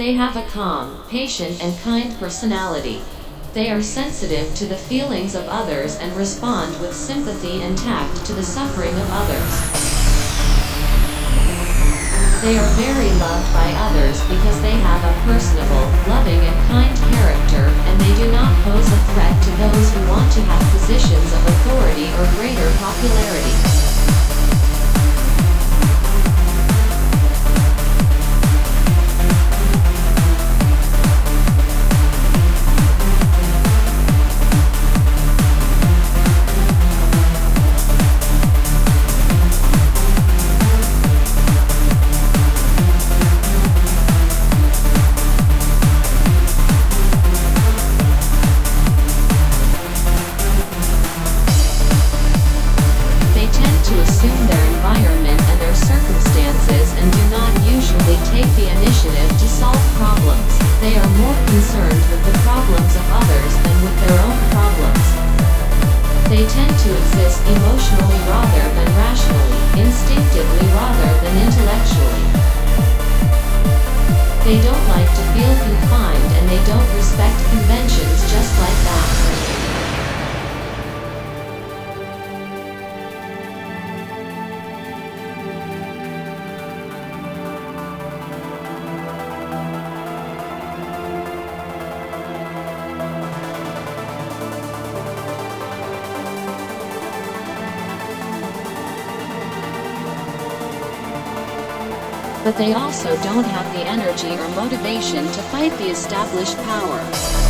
They have a calm, patient, and kind personality. They are sensitive to the feelings of others and respond with sympathy and tact to the suffering of others. They are very loved by others because they have a personable, loving, and kind character, and they do not pose a threat to those who want to have positions of authority or greater popularity. problems of others than with their own problems. They tend to exist emotionally rather than rationally, instinctively rather than intellectually. They don't like to feel confined and they don't respect but they also don't have the energy or motivation to fight the established power.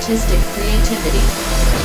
artistic creativity.